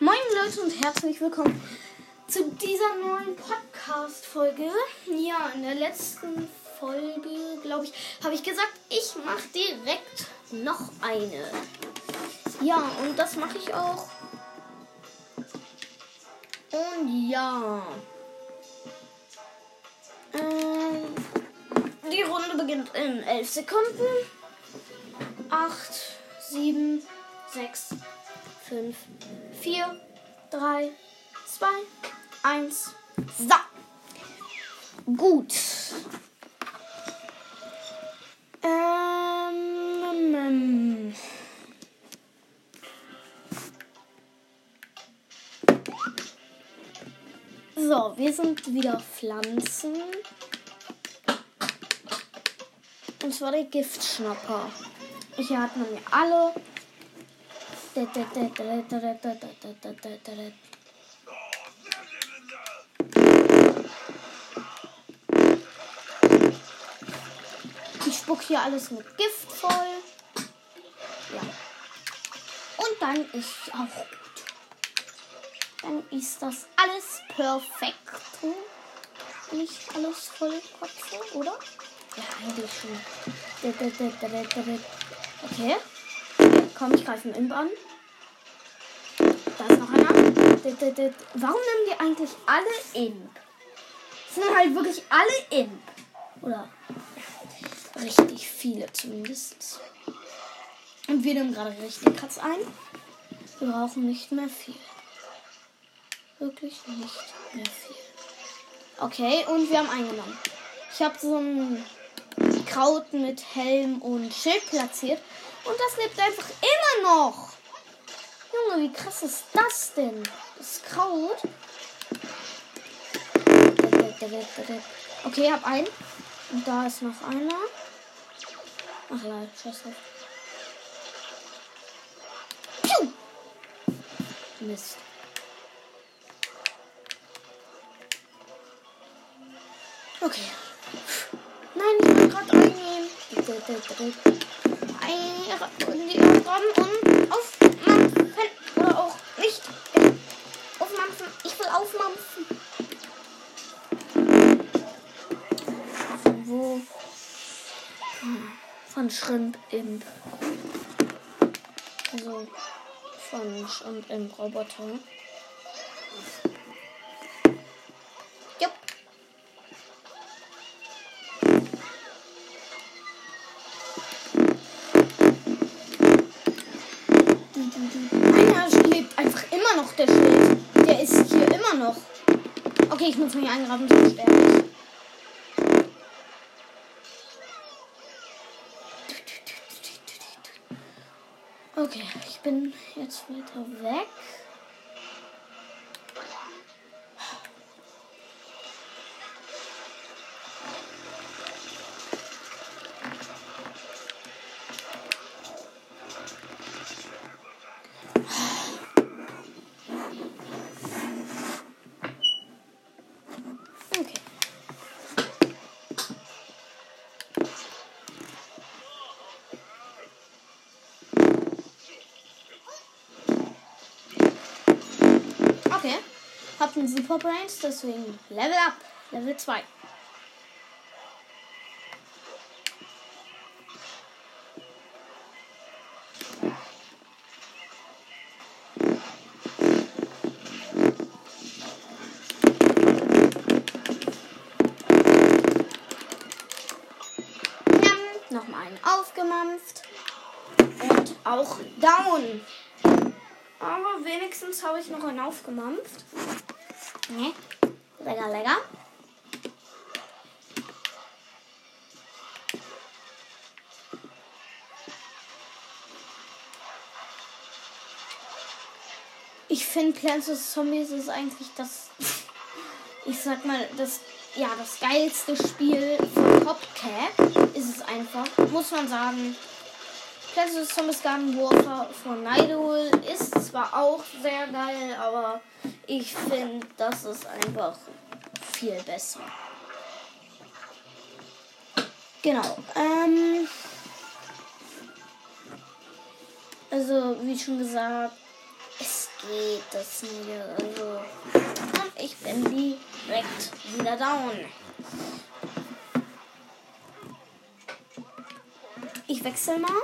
Moin Leute und herzlich willkommen zu dieser neuen Podcast-Folge. Ja, in der letzten Folge, glaube ich, habe ich gesagt, ich mache direkt noch eine. Ja, und das mache ich auch. Und ja. Ähm, die Runde beginnt in 11 Sekunden. 8, 7, 6, 5, 4, 3, 2, 1. So. Gut. Ähm, ähm. So, wir sind wieder Pflanzen. Und zwar der Giftschnapper. Hier hat man ja alle. Ich spuck hier alles mit Gift voll. Ja. Und dann ist auch gut. Dann ist das alles perfekt. Nicht alles voll Kotze, oder? Ja, eigentlich schon. Okay. Komm, ich greife einen Imp an. Da ist noch einer. Warum nehmen die eigentlich alle Imp? Das sind halt wirklich alle Imp. Oder richtig viele zumindest. Und wir nehmen gerade richtig Katz ein. Wir brauchen nicht mehr viel. Wirklich nicht mehr viel. Okay, und wir haben eingenommen. Ich habe so ein Kraut mit Helm und Schild platziert. Und das lebt einfach immer noch. Junge, wie krass ist das denn? Das Kraut. Okay, ich hab einen. Und da ist noch einer. Ach ja, scheiß drauf. Mist. Okay. Nein, ich will gerade einnehmen. Einrahmen und aufmampfen. Oder auch nicht. Aufmampfen. Ich will aufmampfen. Wo? Von Shrimp Imp. Also von Shrimp Imp Roboter. Okay, ich muss mich eingraben, sonst sterbe ich. Okay, ich bin jetzt weiter weg. Hab einen Super Brains, deswegen Level up. Level 2. Njam, Nochmal einen aufgemampft. Und auch down. Aber wenigstens habe ich noch einen aufgemampft. Ne? Lecker, lecker. Ich finde Plants vs. Zombies ist eigentlich das, ich sag mal, das, ja, das geilste Spiel von Copcat ist es einfach, muss man sagen. Plants vs. Zombies Garden Warfare von Nidal ist zwar auch sehr geil, aber ich finde, das ist einfach viel besser. Genau. Ähm, also, wie schon gesagt, es geht es mir. Also. Ich bin direkt wieder down. Ich wechsle mal.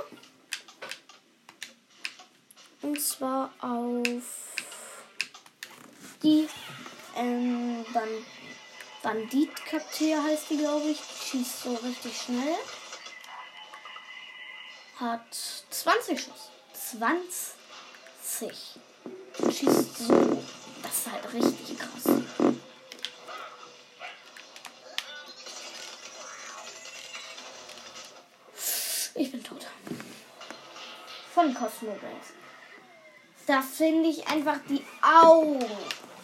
Und zwar auf die ähm, Ban Bandit-Kakteen heißt die, glaube ich. Schießt so richtig schnell. Hat 20 Schuss. 20. Schießt so. Das ist halt richtig krass. Ich bin tot. Von Cosmo Brains. Da finde ich einfach die Augen.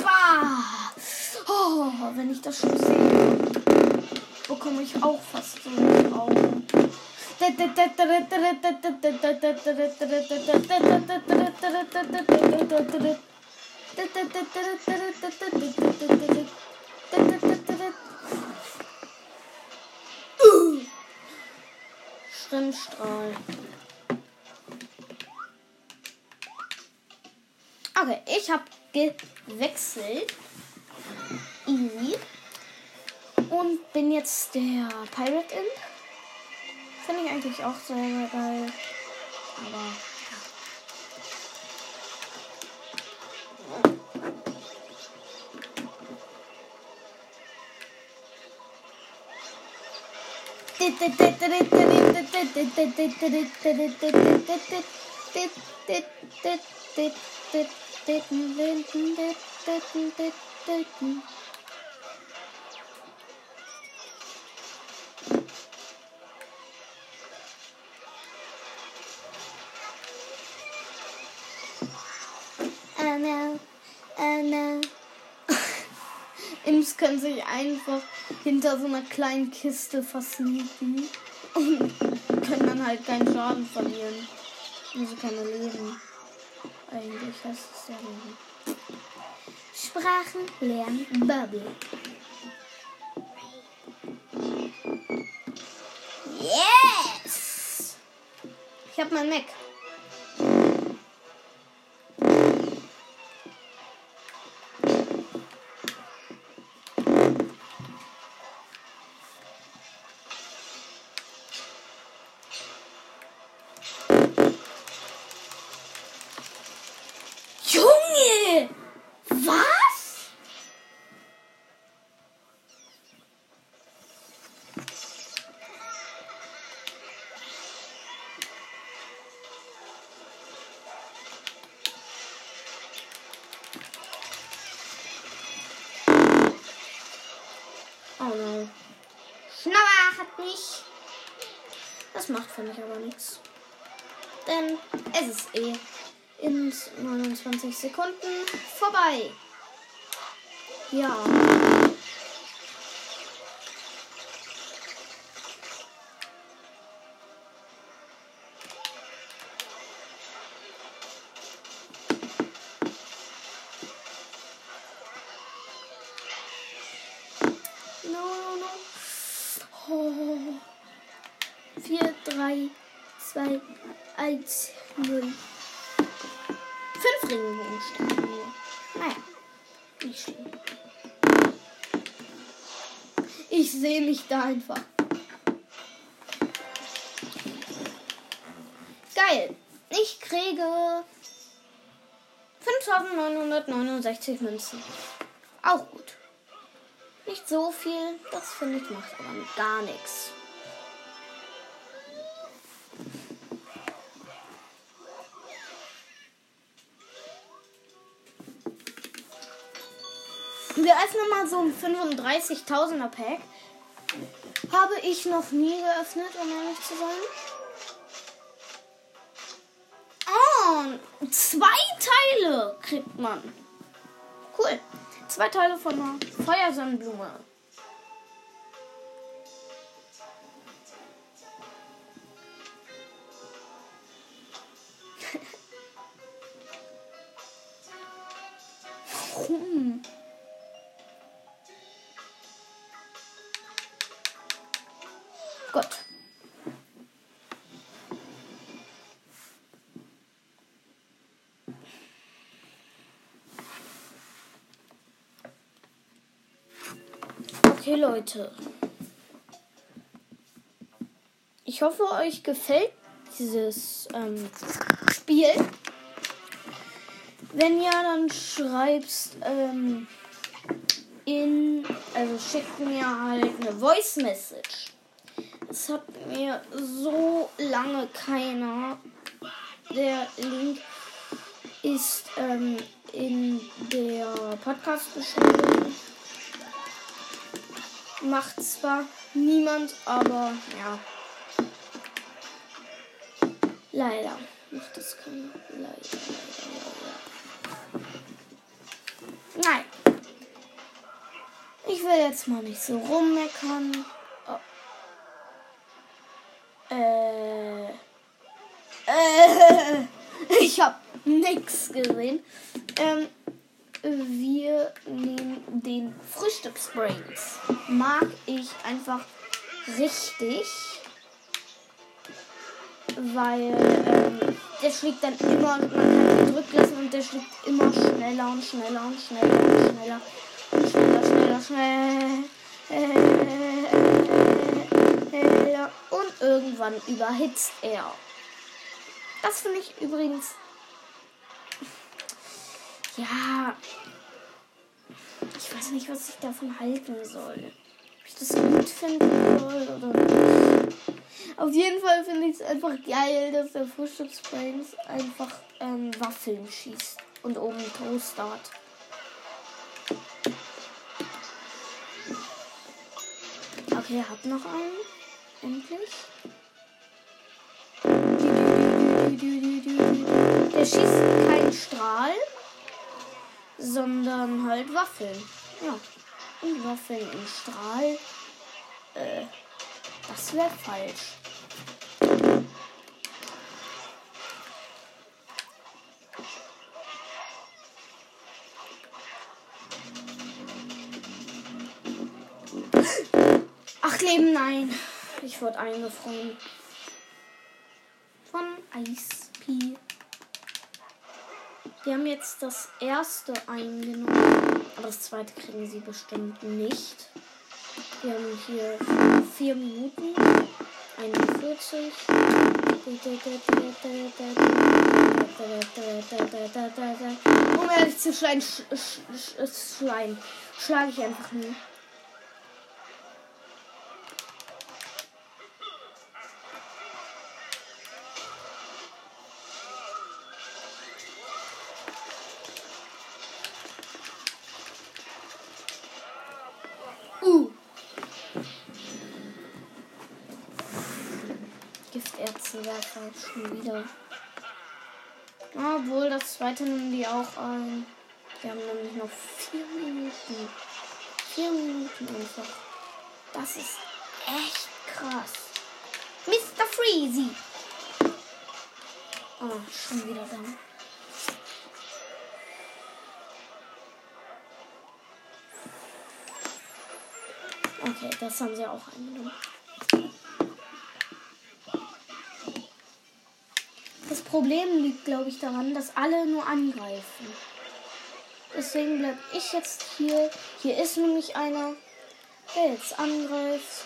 Bah! Oh, wenn ich das schon sehe, bekomme ich auch fast so die Augen. Schrimmstrahl. Okay, ich habe gewechselt. Und bin jetzt der Pirate Imp. Finde ich eigentlich auch sehr, sehr geil. Aber. Anna, Anna. Imps können sich einfach hinter so einer kleinen Kiste versneaken und können dann halt keinen Schaden verlieren. Also keine Leben. Eigentlich heißt es ja Leben. Sprachen lernen Bubble. Yes! Ich hab mein Mac. Hat mich. Das macht für mich aber nichts. Denn es ist eh in 29 Sekunden vorbei. Ja. 4, 3, 2, 1, 0. Fünf Regenbogensterne nur. Naja, nicht schlimm. Ich sehe mich da einfach. Geil. Ich kriege 5969 Münzen. Auch gut. Nicht so viel, das finde ich macht aber gar nichts. Wir öffnen mal so ein 35.000er Pack. Habe ich noch nie geöffnet, um ehrlich zu sein. Oh, zwei Teile kriegt man. Cool. Zwei Teile von einer Feuersonnenblume. Okay, Leute. Ich hoffe, euch gefällt dieses ähm, Spiel. Wenn ja, dann schreibst ähm, in, also schickt mir halt eine Voice Message. Es hat mir so lange keiner. Der Link ist ähm, in der Podcast-Beschreibung. Macht zwar niemand, aber ja. Leider. Macht das keiner. Leider, leider, leider. Nein. Ich will jetzt mal nicht so rummeckern. Oh. Äh. Äh. Ich hab nix gesehen. Ähm, wir nehmen den Frühstücksbrains. Mag ich einfach richtig. Weil ähm, der schlägt dann immer, man kann ihn drücken und der schlägt immer schneller und schneller und schneller und schneller und schneller, schneller, schneller. Und irgendwann überhitzt er. Das finde ich übrigens ja, ich weiß nicht, was ich davon halten soll. Ob ich das gut finden soll oder nicht. Auf jeden Fall finde ich es einfach geil, dass der Frühstücksbrains einfach ähm, Waffeln schießt und oben Toaster hat. Okay, hat noch einen. Endlich. Der schießt keinen Strahl sondern halt Waffeln. Ja. Und Waffeln im Strahl. Äh, das wäre falsch. Acht Leben, nein. Ich wurde eingefroren. Von Eispie. Die haben jetzt das erste eingenommen. Aber das zweite kriegen sie bestimmt nicht. Wir haben hier vier Minuten. 41. Um ehrlich zu schreien, sch sch sch schlage ich einfach nie. Halt schon wieder. Obwohl, das zweite nehmen die auch ein. Wir haben nämlich noch vier Minuten. Vier Minuten einfach. Das ist echt krass. Mr. Freezy. Oh, schon wieder da. Okay, das haben sie auch eingenommen. Problem liegt, glaube ich, daran, dass alle nur angreifen. Deswegen bleibe ich jetzt hier. Hier ist nämlich einer, der jetzt angreift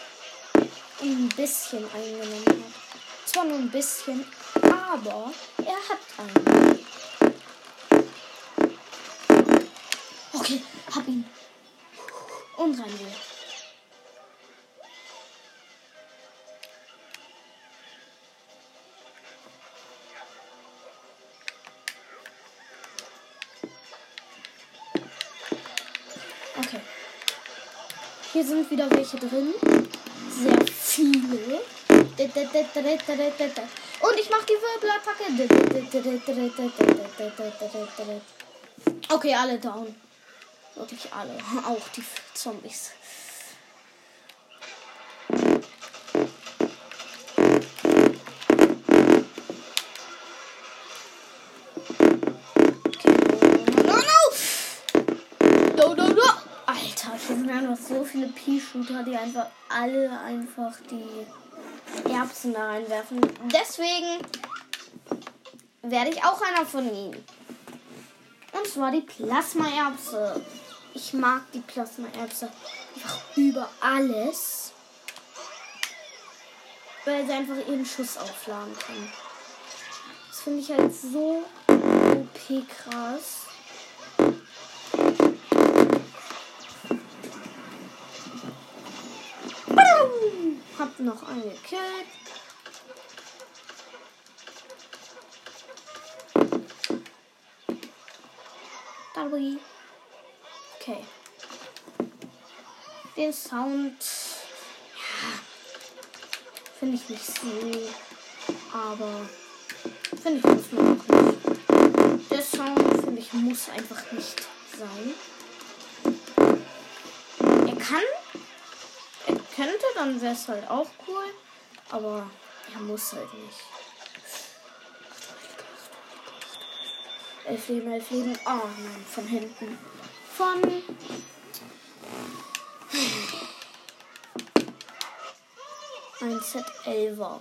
ein bisschen eingenommen hat. Zwar nur ein bisschen, aber er hat einen. Okay, hab ihn. Und rein wir. Sind wieder welche drin. Sehr viele. Und ich mache die Wirbelattacke. Okay, alle down. Wirklich alle. Auch die Zombies. So viele Pea-Shooter, die einfach alle einfach die Erbsen da reinwerfen. Deswegen werde ich auch einer von ihnen. Und zwar die Plasma-Erbse. ich mag die Plasma-Erbse einfach über alles. Weil sie einfach ihren Schuss aufladen können. Das finde ich halt so OP krass. Hab noch einen gekillt. Darby. Okay. Den Sound ja, finde ich nicht so, aber finde ich muss man nicht. Der Sound finde ich muss einfach nicht sein. Er kann, könnte, dann wäre es halt auch cool. Aber er muss halt nicht. Elf Leben, elf Leben. Oh nein, von hinten. Von. Ein Z11er.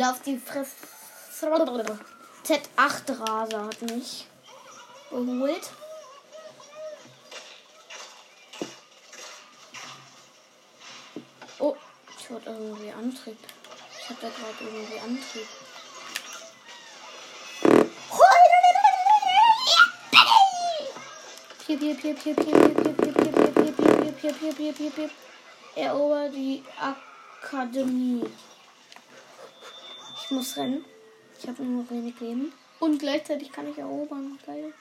wieder auf die Fresse. Z8 Raser hat mich geholt. Oh, ich hatte irgendwie Antrieb. Ich hatte gerade irgendwie Antrieb. Erober die Akademie. Ich muss rennen. Ich habe nur wenig Leben. Und gleichzeitig kann ich erobern. Geil.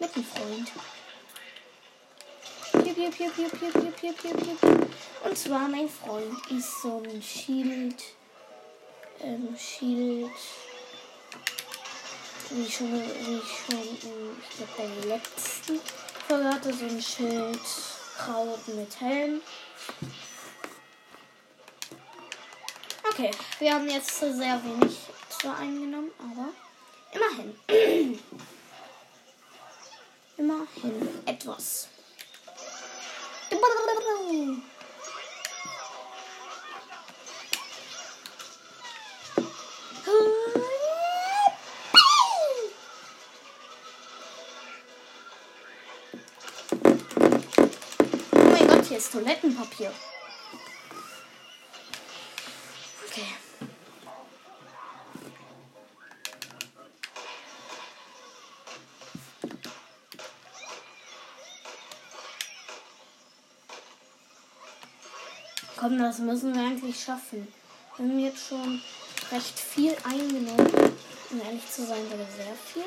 Mit einem Freund. Piep, piep, piep, piep, piep, piep, piep, piep, piep. Und zwar mein Freund ist so ein Shield. Ähm, Shield. Wie schon, wie schon, ich glaube, beim letzten Folge hatte so ein Schild. Kraut mit Helm. Okay, wir haben jetzt sehr wenig zwar eingenommen, aber immerhin. immerhin etwas. Oh mein Gott, hier ist Toilettenpapier. Das müssen wir eigentlich schaffen. Wir haben jetzt schon recht viel eingenommen. Um ehrlich zu sein, sogar sehr viel.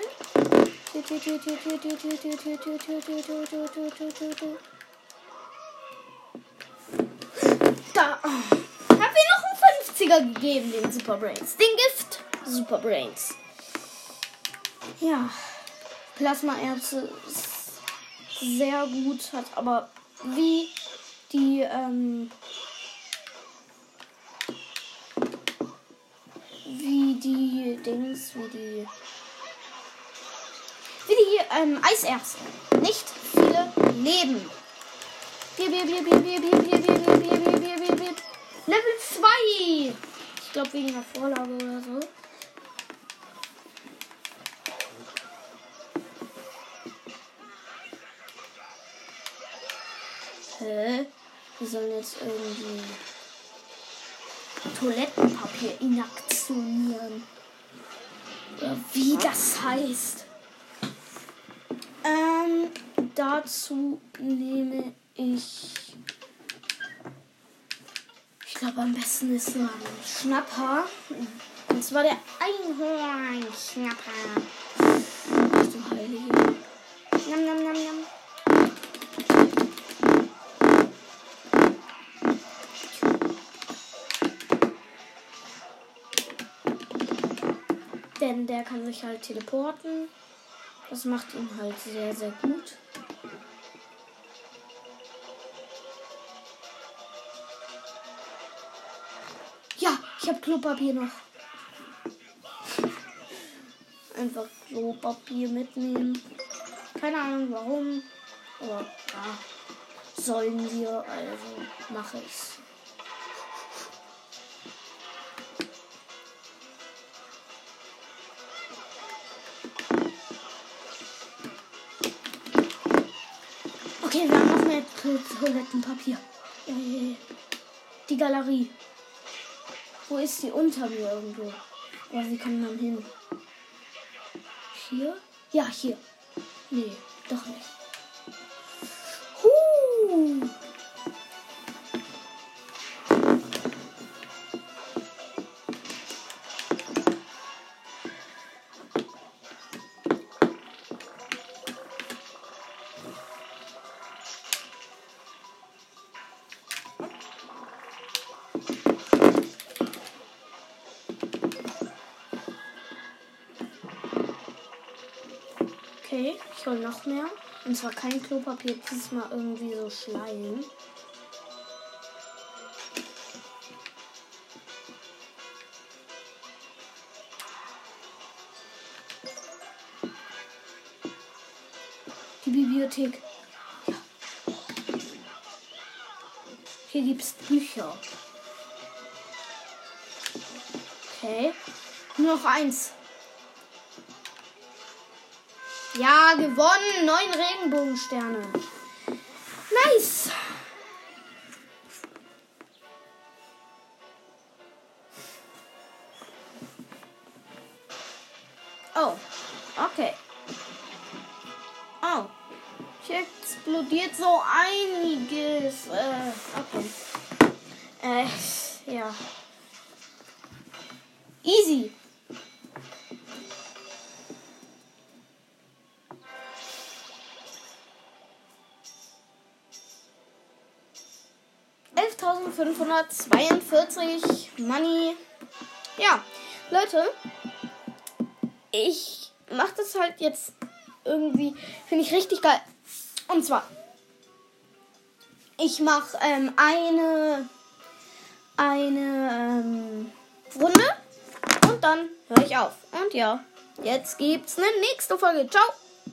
Da. 50er gegeben, den Super Brains. Den Gift Super Brains. Ja. Plasma-Erbse ist sehr gut, hat aber wie die, ähm, wie die Dings, wie die, wie die, ähm, Eiserbsen. Nicht viele Leben. Bier, Bier, Bier, Bier, Bier, Bier, Bier, Bier, Bier, Bier, Bier, Bier, Bier. Level 2. Ich glaube wegen der Vorlage oder so. Hä? Wir sollen jetzt irgendwie Toilettenpapier inaktionieren. Oder wie das heißt. Ähm, dazu nehme ich ich glaube, am besten ist ein Schnapper. Und zwar der Einhorn-Schnapper. Du Heilige. Nam, nam, nam, nam. Denn der kann sich halt teleporten. Das macht ihn halt sehr, sehr gut. Ja, ich habe Klopapier noch. Einfach Klopapier mitnehmen. Keine Ahnung warum. Aber ja, sollen wir, also mache ich's. Toilettenpapier. Ja. Die Galerie. Wo ist die unter mir irgendwo? Aber wie kann man hin? Hier? Ja, hier. Nee, doch nicht. Huh. Zwar kein Klopapier, diesmal irgendwie so Schleim. Die Bibliothek. Ja. Hier gibt's Bücher. Okay. Nur noch eins. Ja, gewonnen. Neun Regenbogensterne. Nice. Oh, okay. Oh, hier explodiert so einiges. Äh, okay. Äh, ja. Easy. Elftausendfünfhundertzweiundvierzig Money. Ja, Leute, ich mache das halt jetzt irgendwie, finde ich richtig geil. Und zwar, ich mache ähm, eine, eine ähm, Runde und dann höre ich auf. Und ja, jetzt gibt's eine nächste Folge. Ciao!